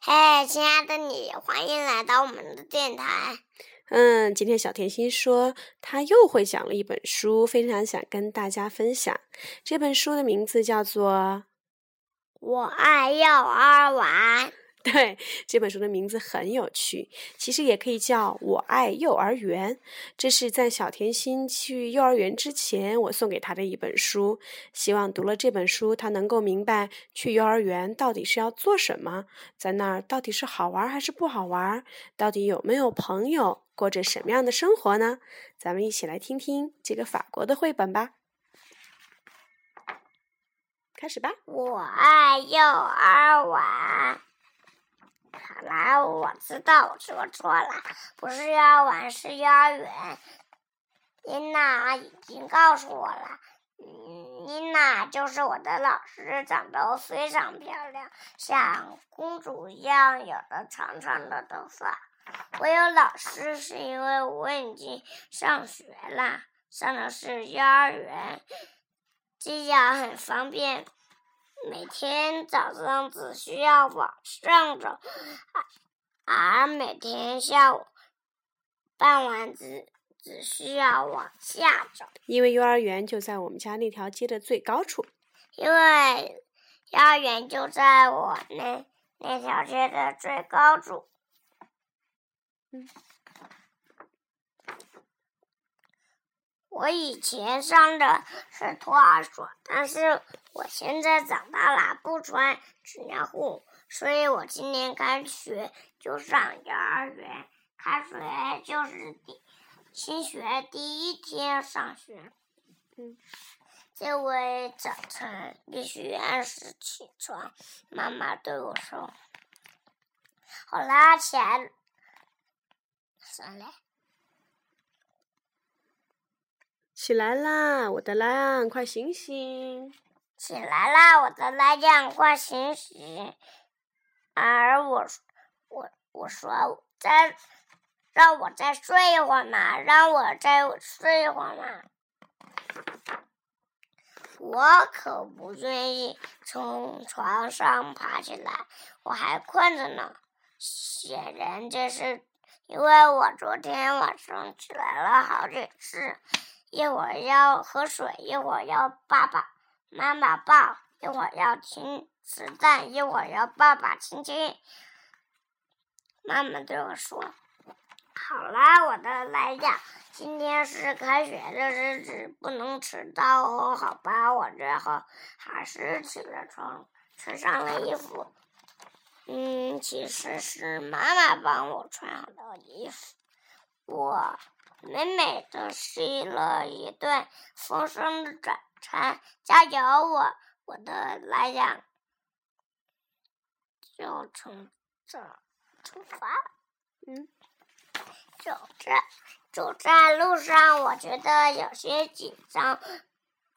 嘿，亲爱的你，欢迎来到我们的电台。嗯，今天小甜心说她又会讲了一本书，非常想跟大家分享。这本书的名字叫做《我爱幼儿园》。对，这本书的名字很有趣，其实也可以叫《我爱幼儿园》。这是在小甜心去幼儿园之前，我送给她的一本书。希望读了这本书，她能够明白去幼儿园到底是要做什么，在那儿到底是好玩还是不好玩，到底有没有朋友，过着什么样的生活呢？咱们一起来听听这个法国的绘本吧。开始吧。我爱幼儿园。好啦，我知道我说错了，不是幼儿园，是幼儿园。妮娜已经告诉我了，妮娜就是我的老师，长得非常漂亮，像公主一样，有着长长的头发。我有老师是因为我已经上学了，上的是幼儿园，这样很方便。每天早上只需要往上走，而每天下午傍晚只只需要往下走。因为幼儿园就在我们家那条街的最高处。因为幼儿园就在我那那条街的最高处。嗯。我以前上的是托儿所，但是我现在长大了，不穿纸尿裤，所以我今年开学就上幼儿园。开学就是第新学第一天上学。嗯，这位早晨必须按时起床，妈妈对我说：“好啦，起来，上来。”起来啦，我的懒羊，快醒醒！起来啦，我的懒羊，快醒醒！而我，我我说再让我再睡一会儿嘛，让我再睡一会儿嘛。我可不愿意从床上爬起来，我还困着呢。显然这是因为我昨天晚上起来了好几次。一会儿要喝水，一会儿要爸爸妈妈抱，一会儿要听磁带，一会儿要爸爸亲亲。妈妈对我说：“好啦，我的来呀，今天是开学的日子，不能迟到哦，好吧？”我最后还是起了床，穿上了衣服。嗯，其实是妈妈帮我穿好的衣服，我。美美的吃了一顿丰盛的早餐，加油！我我的来呀，就从这出发。嗯，走着走在路上，我觉得有些紧张。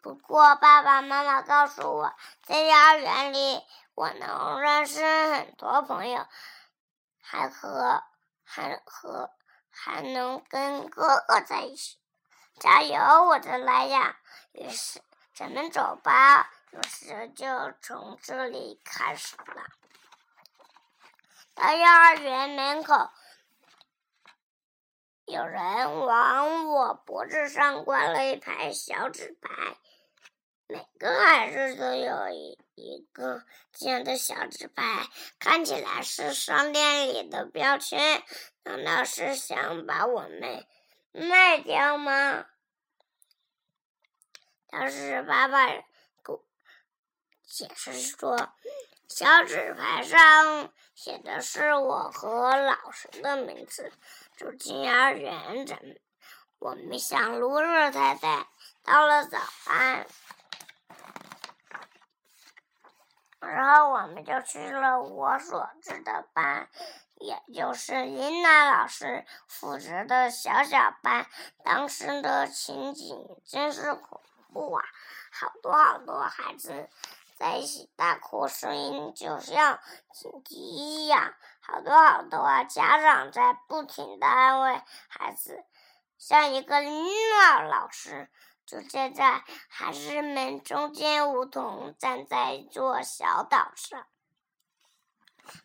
不过爸爸妈妈告诉我，在幼儿园里，我能认识很多朋友，还和还和。还能跟哥哥在一起，加油，我的莱雅！于是咱们走吧，故事就从这里开始了。到幼儿园门口，有人往我脖子上挂了一排小纸牌。每个孩子都有一一个这样的小纸牌，看起来是商店里的标签。难道是想把我们卖掉吗？但是爸爸解释说，小纸牌上写的是我和老师的名字。住进幼儿园，咱们我们向露露太太道了早安。然后我们就去了我所知的班，也就是琳娜老师负责的小小班。当时的情景真是恐怖啊！好多好多孩子在一起大哭，声音就像警笛一样。好多好多啊家长在不停的安慰孩子，像一个琳娜老师。就站在孩子们中间，梧桐站在一座小岛上。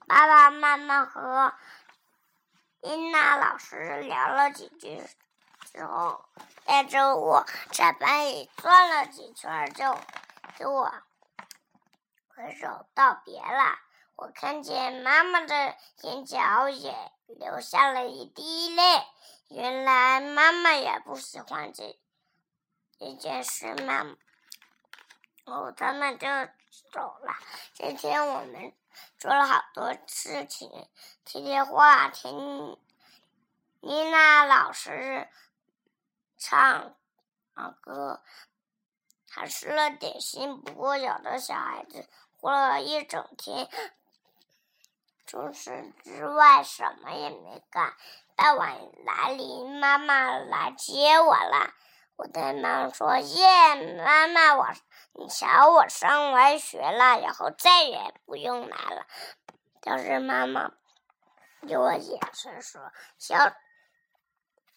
爸爸妈妈和英娜老师聊了几句之后，带着我在班里转了几圈，就给我挥手道别了。我看见妈妈的眼角也流下了一滴泪，原来妈妈也不喜欢这这件事嘛。哦，他们就走了。今天我们。做了好多事情，贴贴画，听妮娜老师唱歌，还吃了点心。不过有的小孩子哭了一整天，除此之外什么也没干。傍晚来临，妈妈来接我了。我对妈妈说：“耶，妈妈，我。”你瞧，我上完学了，以后再也不用来了。但是妈妈给我解释说，小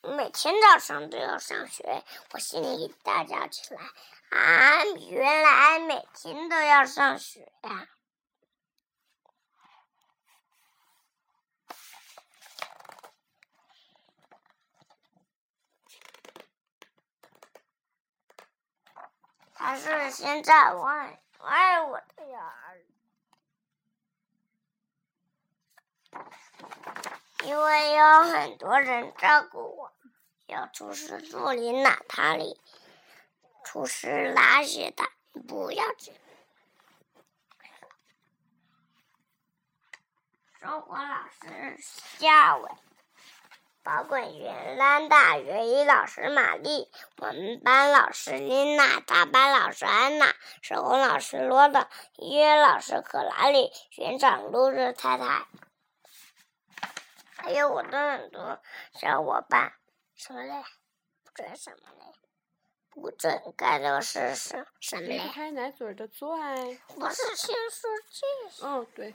每天早上都要上学，我心里大叫起来：“啊，原来每天都要上学呀！”还是现在我很爱我的儿，因为有很多人照顾我。有厨师助理娜塔莉，厨师拉西的，不要紧。生活老师夏伟。保管员兰大，园艺老师玛丽，我们班老师琳娜，大班老师安娜，手工老师罗德，音乐老师可拉里，园长露日太太，还有我的很多小伙伴。什么嘞？不准什么嘞？不准干的是什什么嘞？离开奶嘴的最爱。不是先说这。哦，对，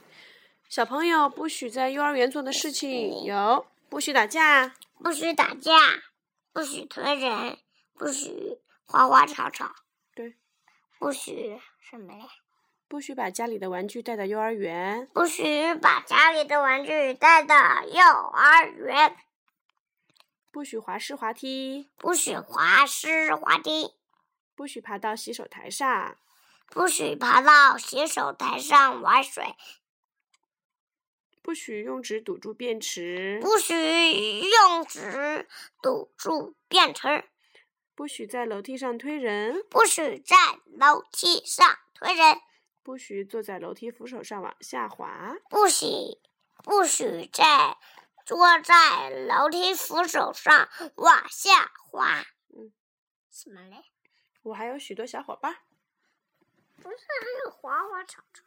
小朋友不许在幼儿园做的事情有。不许打架，不许打架，不许推人，不许花花草草。对，不许什么嘞？不许把家里的玩具带到幼儿园。不许把家里的玩具带到幼儿园。不许滑湿滑梯。不许滑湿滑梯。不许爬到洗手台上。不许爬到洗手台上玩水。不许用纸堵住便池。不许用纸堵住便池。不许在楼梯上推人。不许在楼梯上推人。不许坐在楼梯扶手上往下滑。不许，不许在坐在楼梯扶手上往下滑。嗯，什么嘞？我还有许多小伙伴。不是，还有滑滑草草。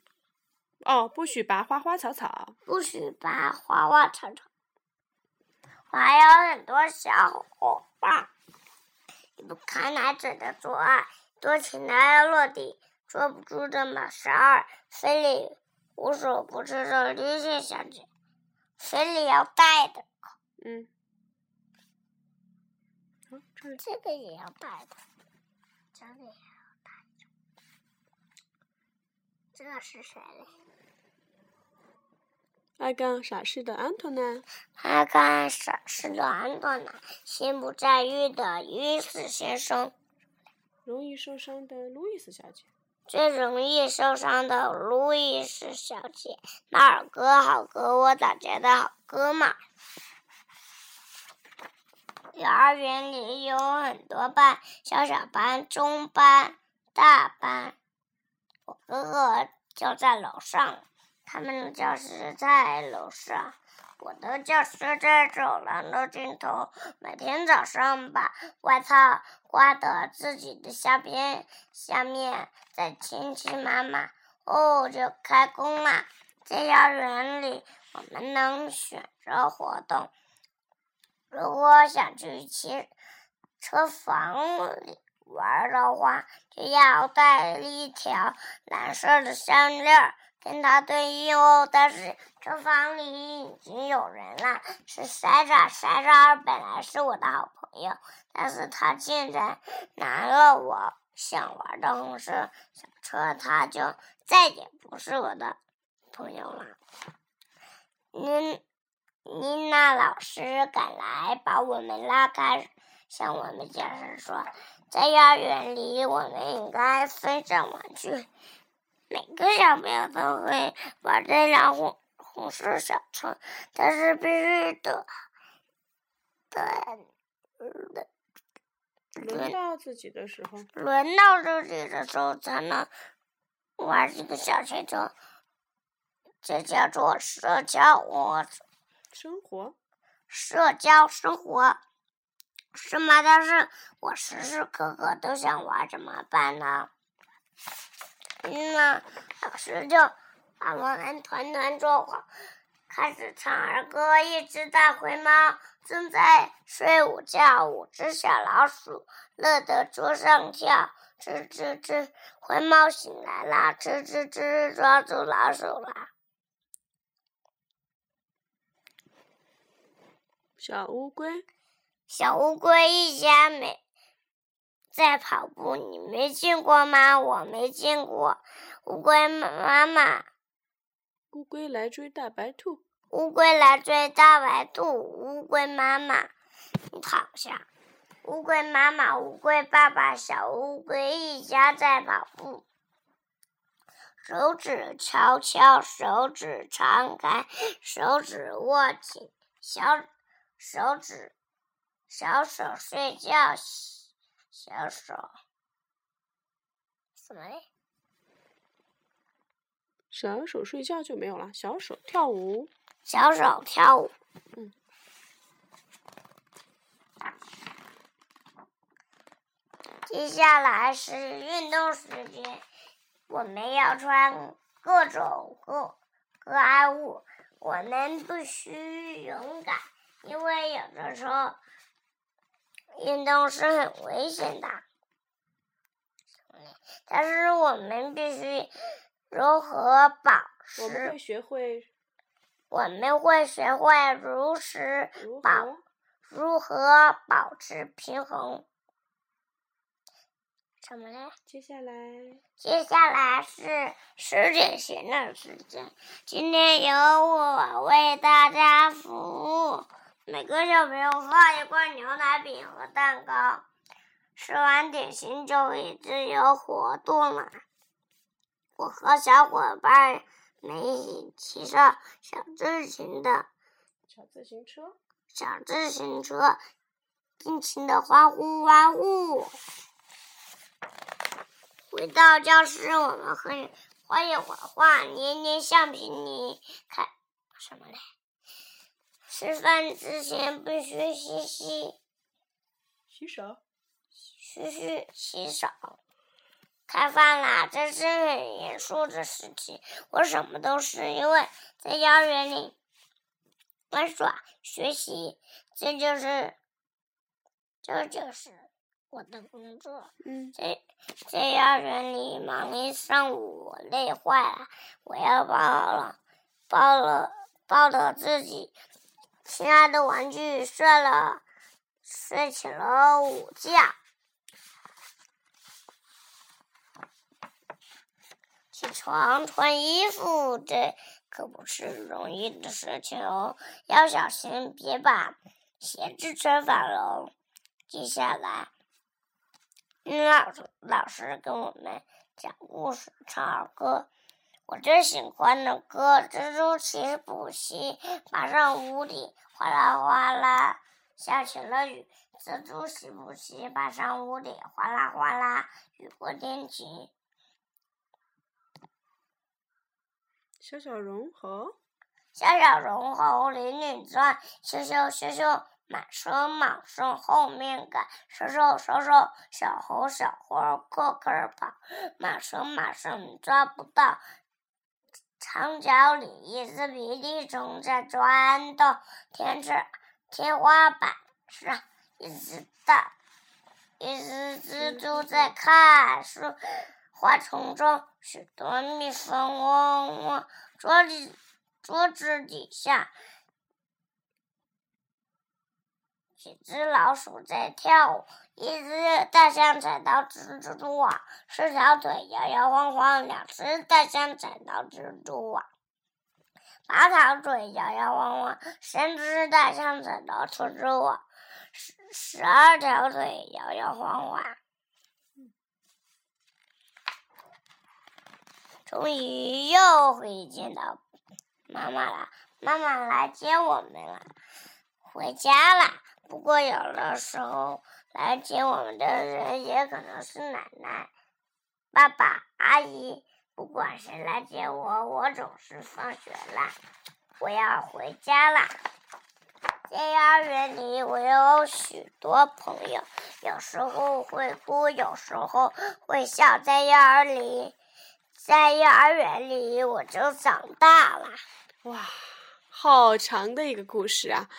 哦，不许拔花花草草。不许拔花花草草。我还有很多小伙伴。你不看奶嘴的做爱，多情的要落地，捉不住的马十二，非礼无所不知的绿线小姐，非礼要带的。嗯。这个也要带的，这个也要带的。这是谁嘞？爱干傻事的安托娜，爱干傻事的安托娜，心不在焉的伊斯先生，容易受伤的路易斯小姐，最容易受伤的路易斯小姐，马尔哥好哥，我打劫的好哥们。幼儿园里有很多班，小小班、中班、大班，我哥哥就在楼上。他们的教室在楼上，我的教室在走廊的尽头。每天早上把外套挂到自己的下边，下面再亲亲妈妈，哦，就开工了。在幼儿园里，我们能选择活动。如果想去汽车房里玩的话，就要带一条蓝色的项链。跟他对应哦，但是这房里已经有人了，是塞扎。塞扎本来是我的好朋友，但是他竟然拿了我想玩的红色小车，他就再也不是我的朋友了。妮妮娜老师赶来，把我们拉开，向我们解释说，在幼儿园里，我们应该分享玩具。每个小朋友都会玩这辆红红色小车，但是必须得得轮到自己的时候，轮到自己的时候才能玩这个小汽车。这叫做社交我生活，社交生活，是吗？但是我时时刻刻都想玩，怎么办呢？那老师就把我们团团坐好，开始唱儿歌。一只大灰猫正在睡午觉，五只小老鼠乐得桌上跳。吱吱吱，灰猫醒来啦！吱吱吱，抓住老鼠啦！小乌龟，小乌龟一家没在跑步，你没见过吗？我没见过。乌龟妈妈，乌龟来追大白兔。乌龟来追大白兔。乌龟妈妈，你躺下。乌龟妈妈，乌龟爸爸，小乌龟一家在跑步。手指敲敲，手指张开，手指握紧，小。手指，小手睡觉，小手，什么嘞？小手睡觉就没有了，小手跳舞，小手跳舞。嗯。接下来是运动时间，我们要穿各种各各爱物，我们必须勇敢。因为有的时候运动是很危险的，但是我们必须如何保持？我们会学会，我们会学会如实保如何保持平衡？什么嘞？接下来，接下来是十点闲的时间，今天由我为大家服务。每个小朋友放一块牛奶饼和蛋糕，吃完点心就可以自由活动了。我和小伙伴们一起骑上小自行的小自行车，小自行车，尽情的欢呼欢呼。回到教室，我们可以画一会儿画，捏捏橡皮泥，看什么嘞？吃饭之前必须洗洗洗手，嘘嘘洗手。开饭啦，这是很严肃的事情。我什么都是因为在幼儿园里玩耍学习，这就是这就是我的工作。嗯，在在幼儿园里忙一上午，我累坏了。我要抱了，抱了，抱的自己。亲爱的玩具睡了，睡起了午觉。起床穿衣服，这可不是容易的事情哦，要小心别把鞋子穿反了。接下来，老老师跟我们讲故事，唱儿歌。我最喜欢的歌，蜘蛛起补习，爬上屋顶，哗啦哗啦，下起了雨。蜘蛛起补习，爬上屋顶，哗啦哗啦，雨过天晴。小小绒猴，小小绒猴里里转，咻咻咻咻，满身满身后面赶，嗖嗖嗖嗖，小猴小猴个个跑，满身满身抓不到。墙角里一只鼻涕虫在转动，天池天花板上一只大一只蜘蛛在看书，花丛中许多蜜蜂嗡嗡，桌子桌子底下。几只老鼠在跳舞，一只大象踩到蜘蛛网，四条腿摇摇晃晃。两只大象踩到蜘蛛网，八条腿摇摇晃晃，三只大象踩到蜘蛛网，十十二条腿摇摇晃晃。终于又会见到妈妈了，妈妈来接我们了，回家了。不过有的时候来接我们的人也可能是奶奶、爸爸、阿姨。不管谁来接我，我总是放学了，我要回家啦。在幼儿园里，我有许多朋友，有时候会哭，有时候会笑。在幼儿里，在幼儿园里，我就长大了。哇！好长的一个故事啊！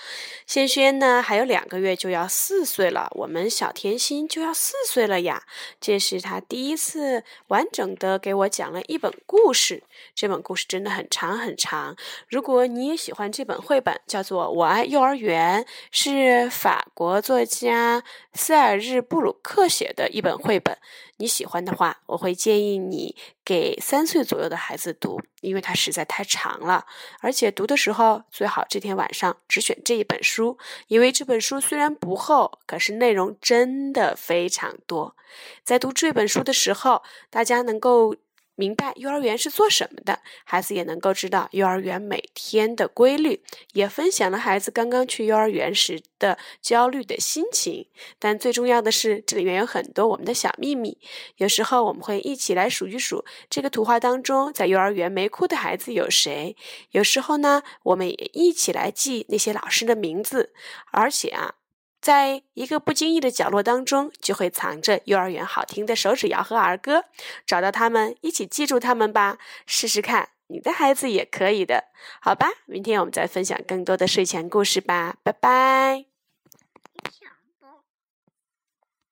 轩轩呢，还有两个月就要四岁了，我们小甜心就要四岁了呀。这是他第一次完整的给我讲了一本故事，这本故事真的很长很长。如果你也喜欢这本绘本，叫做《我爱幼儿园》，是法国作家塞尔日布鲁克写的一本绘本。你喜欢的话，我会建议你给三岁左右的孩子读，因为它实在太长了。而且读的时候最好这天晚上只选这一本书，因为这本书虽然不厚，可是内容真的非常多。在读这本书的时候，大家能够。明白幼儿园是做什么的，孩子也能够知道幼儿园每天的规律，也分享了孩子刚刚去幼儿园时的焦虑的心情。但最重要的是，这里面有很多我们的小秘密。有时候我们会一起来数一数这个图画当中，在幼儿园没哭的孩子有谁。有时候呢，我们也一起来记那些老师的名字，而且啊。在一个不经意的角落当中，就会藏着幼儿园好听的手指谣和儿歌。找到他们，一起记住他们吧。试试看，你的孩子也可以的。好吧，明天我们再分享更多的睡前故事吧。拜拜。